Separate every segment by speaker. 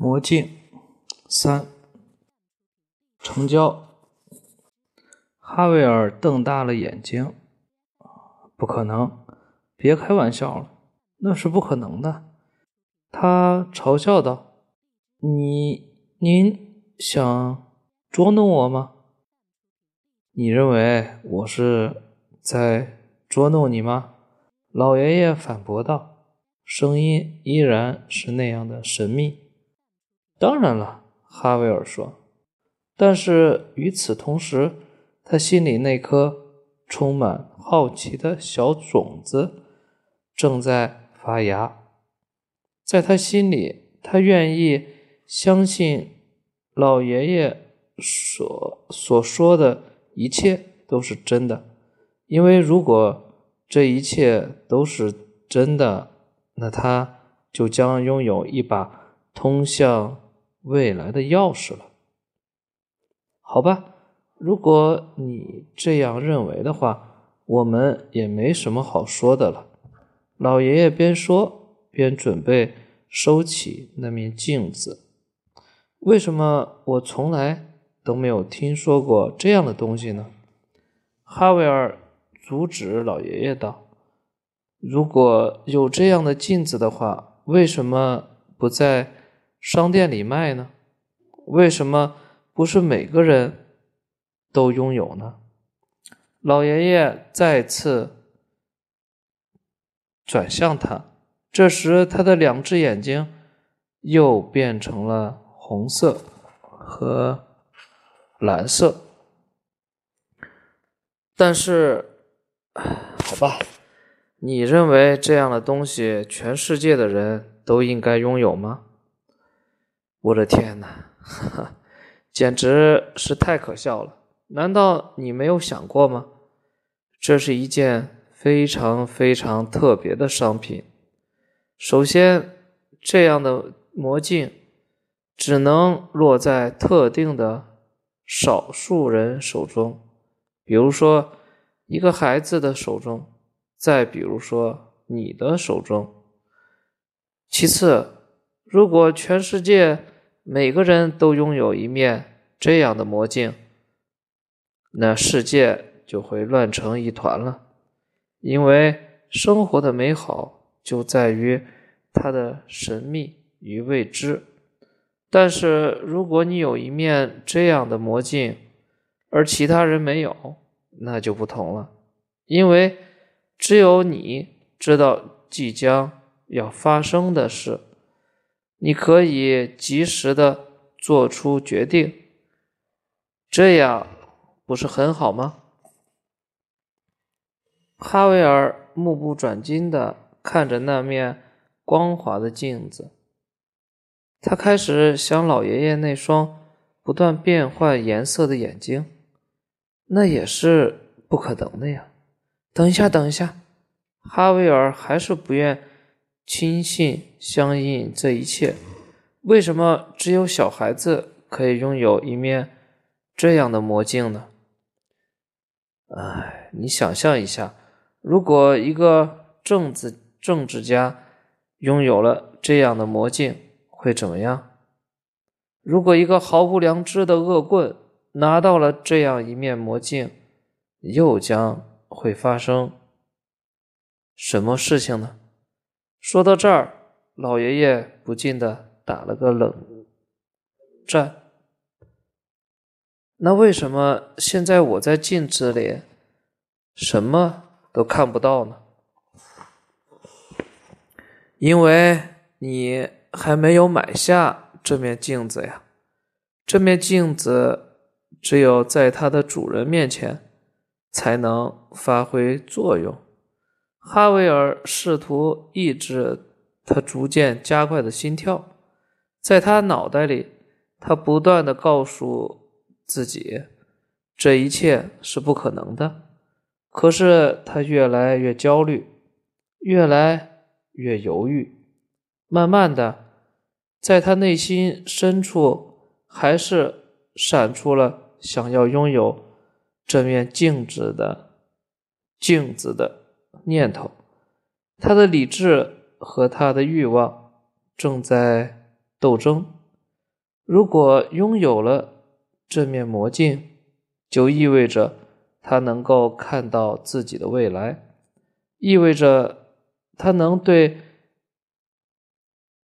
Speaker 1: 魔镜三，成交。哈维尔瞪大了眼睛，不可能！别开玩笑了，那是不可能的。他嘲笑道：“你，您想捉弄我吗？你认为我是在捉弄你吗？”老爷爷反驳道，声音依然是那样的神秘。当然了，哈维尔说。但是与此同时，他心里那颗充满好奇的小种子正在发芽。在他心里，他愿意相信老爷爷所所说的一切都是真的，因为如果这一切都是真的，那他就将拥有一把通向。未来的钥匙了，好吧，如果你这样认为的话，我们也没什么好说的了。老爷爷边说边准备收起那面镜子。为什么我从来都没有听说过这样的东西呢？哈维尔阻止老爷爷道：“如果有这样的镜子的话，为什么不在？”商店里卖呢？为什么不是每个人都拥有呢？老爷爷再次转向他，这时他的两只眼睛又变成了红色和蓝色。但是，好吧，你认为这样的东西全世界的人都应该拥有吗？我的天哪，哈哈，简直是太可笑了！难道你没有想过吗？这是一件非常非常特别的商品。首先，这样的魔镜只能落在特定的少数人手中，比如说一个孩子的手中，再比如说你的手中。其次，如果全世界每个人都拥有一面这样的魔镜，那世界就会乱成一团了。因为生活的美好就在于它的神秘与未知。但是，如果你有一面这样的魔镜，而其他人没有，那就不同了。因为只有你知道即将要发生的事。你可以及时的做出决定，这样不是很好吗？哈维尔目不转睛的看着那面光滑的镜子，他开始想老爷爷那双不断变换颜色的眼睛，那也是不可能的呀。等一下，等一下，哈维尔还是不愿。亲信相应这一切，为什么只有小孩子可以拥有一面这样的魔镜呢？哎，你想象一下，如果一个政治政治家拥有了这样的魔镜，会怎么样？如果一个毫无良知的恶棍拿到了这样一面魔镜，又将会发生什么事情呢？说到这儿，老爷爷不禁的打了个冷战。那为什么现在我在镜子里什么都看不到呢？因为你还没有买下这面镜子呀。这面镜子只有在它的主人面前才能发挥作用。哈维尔试图抑制他逐渐加快的心跳，在他脑袋里，他不断的告诉自己，这一切是不可能的。可是他越来越焦虑，越来越犹豫。慢慢的，在他内心深处，还是闪出了想要拥有这面镜子的镜子的。念头，他的理智和他的欲望正在斗争。如果拥有了这面魔镜，就意味着他能够看到自己的未来，意味着他能对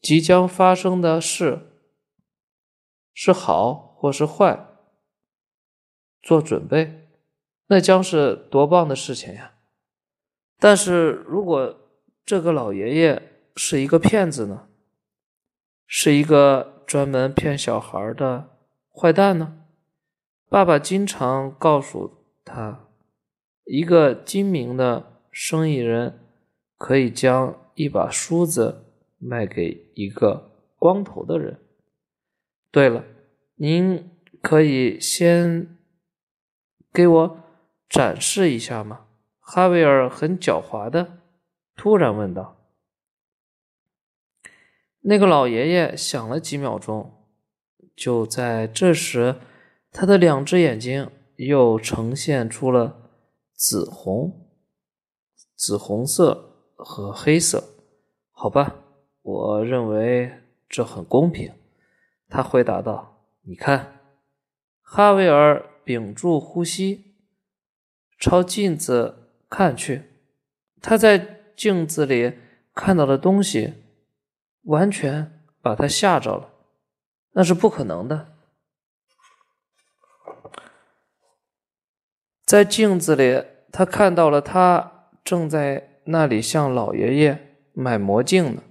Speaker 1: 即将发生的事是好或是坏做准备。那将是多棒的事情呀！但是如果这个老爷爷是一个骗子呢？是一个专门骗小孩的坏蛋呢？爸爸经常告诉他，一个精明的生意人可以将一把梳子卖给一个光头的人。对了，您可以先给我展示一下吗？哈维尔很狡猾的突然问道。那个老爷爷想了几秒钟，就在这时，他的两只眼睛又呈现出了紫红、紫红色和黑色。好吧，我认为这很公平。他回答道：“你看。”哈维尔屏住呼吸，朝镜子看去。他在镜子里看到的东西。完全把他吓着了，那是不可能的。在镜子里，他看到了他正在那里向老爷爷买魔镜呢。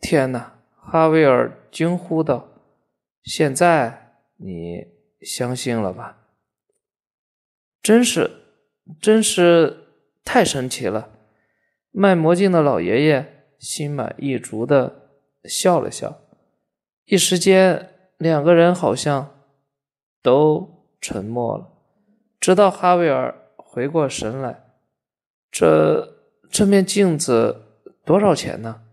Speaker 1: 天哪！哈维尔惊呼道：“现在你相信了吧？真是，真是太神奇了！”卖魔镜的老爷爷心满意足的。笑了笑，一时间，两个人好像都沉默了。直到哈维尔回过神来，这这面镜子多少钱呢？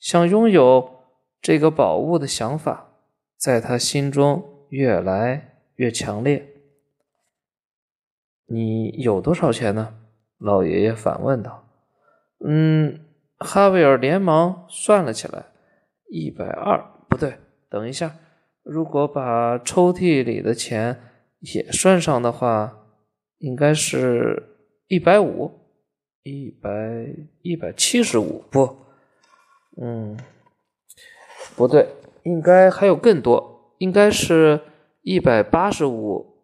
Speaker 1: 想拥有这个宝物的想法在他心中越来越强烈。你有多少钱呢？老爷爷反问道。嗯，哈维尔连忙算了起来。一百二不对，等一下，如果把抽屉里的钱也算上的话，应该是一百五，一百一百七十五不，嗯，不对，应该还有更多，应该是一百八十五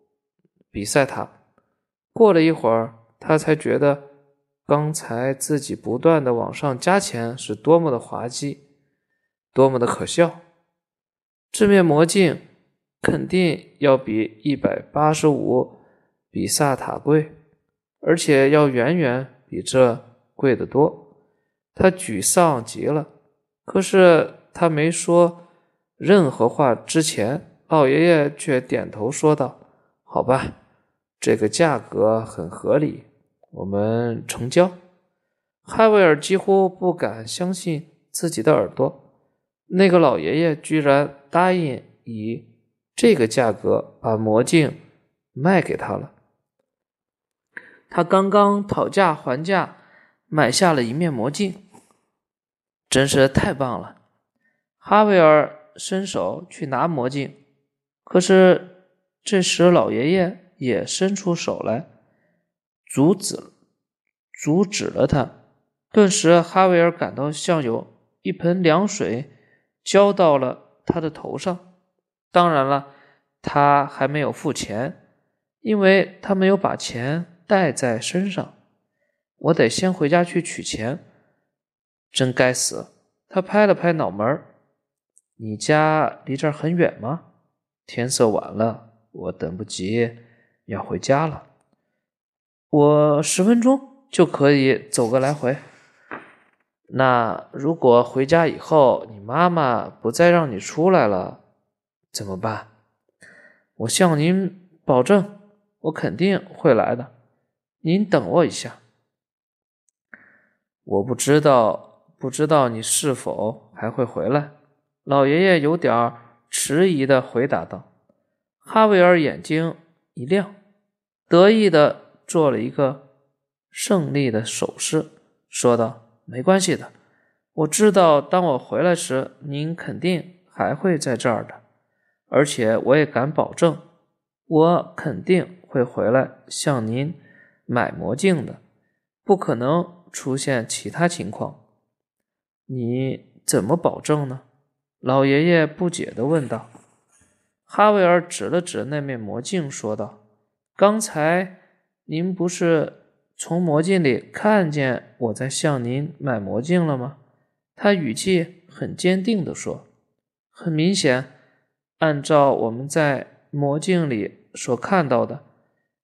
Speaker 1: 比赛塔。过了一会儿，他才觉得刚才自己不断的往上加钱是多么的滑稽。多么的可笑！这面魔镜肯定要比一百八十五比萨塔贵，而且要远远比这贵得多。他沮丧极了。可是他没说任何话之前，老爷爷却点头说道：“好吧，这个价格很合理，我们成交。”哈维尔几乎不敢相信自己的耳朵。那个老爷爷居然答应以这个价格把魔镜卖给他了。他刚刚讨价还价买下了一面魔镜，真是太棒了。哈维尔伸手去拿魔镜，可是这时老爷爷也伸出手来，阻止阻止了他。顿时，哈维尔感到像有一盆凉水。浇到了他的头上。当然了，他还没有付钱，因为他没有把钱带在身上。我得先回家去取钱。真该死！他拍了拍脑门你家离这儿很远吗？天色晚了，我等不及要回家了。我十分钟就可以走个来回。那如果回家以后，你妈妈不再让你出来了，怎么办？我向您保证，我肯定会来的。您等我一下。我不知道，不知道你是否还会回来。老爷爷有点迟疑的回答道。哈维尔眼睛一亮，得意的做了一个胜利的手势，说道。没关系的，我知道，当我回来时，您肯定还会在这儿的。而且我也敢保证，我肯定会回来向您买魔镜的，不可能出现其他情况。你怎么保证呢？老爷爷不解地问道。哈维尔指了指那面魔镜，说道：“刚才您不是从魔镜里看见我在向您买魔镜了吗？”他语气很坚定地说：“很明显，按照我们在魔镜里所看到的，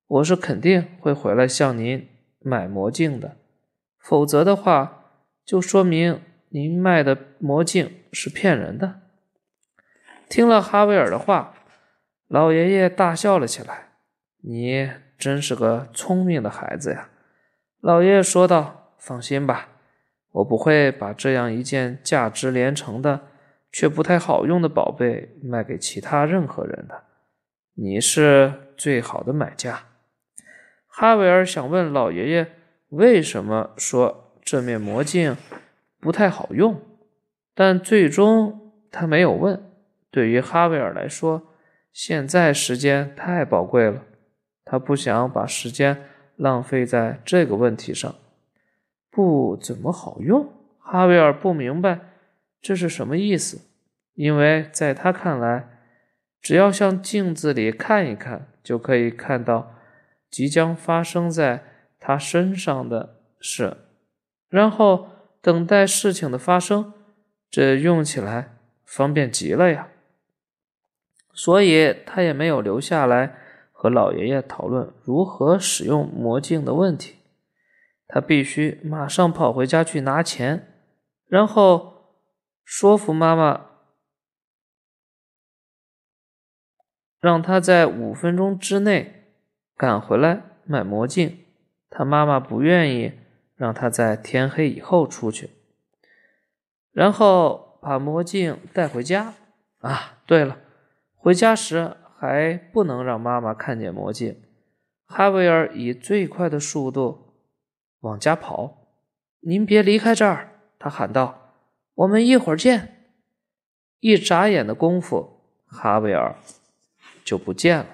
Speaker 1: 我是肯定会回来向您买魔镜的。否则的话，就说明您卖的魔镜是骗人的。”听了哈维尔的话，老爷爷大笑了起来。“你真是个聪明的孩子呀！”老爷爷说道。“放心吧，我不会把这样一件价值连城的却不太好用的宝贝卖给其他任何人的。你是最好的买家。”哈维尔想问老爷爷为什么说这面魔镜不太好用，但最终他没有问。对于哈维尔来说，现在时间太宝贵了，他不想把时间浪费在这个问题上。不怎么好用，哈维尔不明白这是什么意思，因为在他看来，只要向镜子里看一看，就可以看到即将发生在他身上的事，然后等待事情的发生，这用起来方便极了呀。所以他也没有留下来和老爷爷讨论如何使用魔镜的问题。他必须马上跑回家去拿钱，然后说服妈妈，让他在五分钟之内赶回来买魔镜。他妈妈不愿意让他在天黑以后出去，然后把魔镜带回家。啊，对了。回家时还不能让妈妈看见魔镜。哈维尔以最快的速度往家跑。“您别离开这儿！”他喊道，“我们一会儿见。”一眨眼的功夫，哈维尔就不见了。